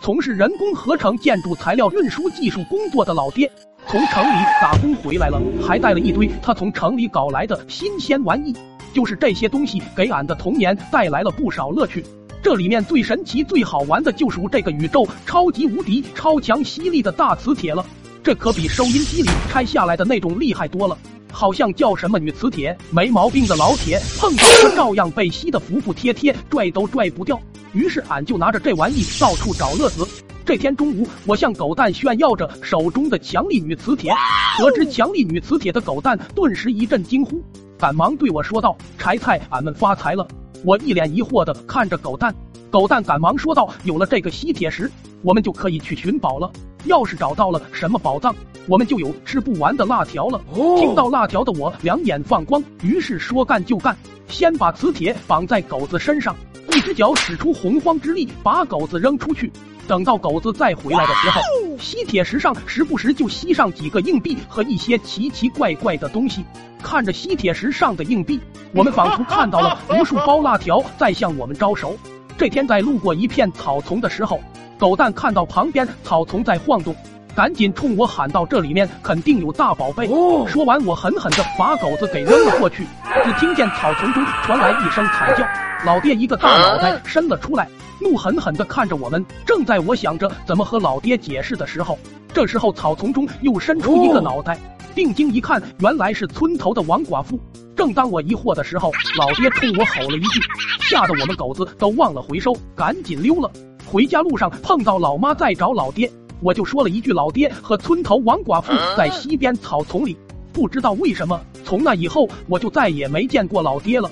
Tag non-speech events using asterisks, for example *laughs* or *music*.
从事人工合成建筑材料运输技术工作的老爹，从城里打工回来了，还带了一堆他从城里搞来的新鲜玩意。就是这些东西给俺的童年带来了不少乐趣。这里面最神奇、最好玩的就属这个宇宙超级无敌、超强吸力的大磁铁了。这可比收音机里拆下来的那种厉害多了。好像叫什么女磁铁，没毛病的老铁碰到它照样被吸得服服帖帖，拽都拽不掉。于是俺就拿着这玩意到处找乐子。这天中午，我向狗蛋炫耀着手中的强力女磁铁，得知强力女磁铁的狗蛋顿时一阵惊呼，赶忙对我说道：“柴菜，俺们发财了。”我一脸疑惑的看着狗蛋，狗蛋赶忙说道：“有了这个吸铁石，我们就可以去寻宝了。要是找到了什么宝藏，我们就有吃不完的辣条了。”听到辣条的我两眼放光，于是说干就干，先把磁铁绑在狗子身上，一只脚使出洪荒之力把狗子扔出去。等到狗子再回来的时候，吸铁石上时不时就吸上几个硬币和一些奇奇怪怪的东西。看着吸铁石上的硬币，我们仿佛 *laughs* 看到了无数包辣条在向我们招手。这天在路过一片草丛的时候，狗蛋看到旁边草丛在晃动，赶紧冲我喊道：“这里面肯定有大宝贝！”说完，我狠狠地把狗子给扔了过去。只听见草丛中传来一声惨叫，老爹一个大脑袋伸了出来。怒狠狠地看着我们，正在我想着怎么和老爹解释的时候，这时候草丛中又伸出一个脑袋，定睛一看，原来是村头的王寡妇。正当我疑惑的时候，老爹冲我吼了一句，吓得我们狗子都忘了回收，赶紧溜了。回家路上碰到老妈在找老爹，我就说了一句老爹和村头王寡妇在西边草丛里。不知道为什么，从那以后我就再也没见过老爹了。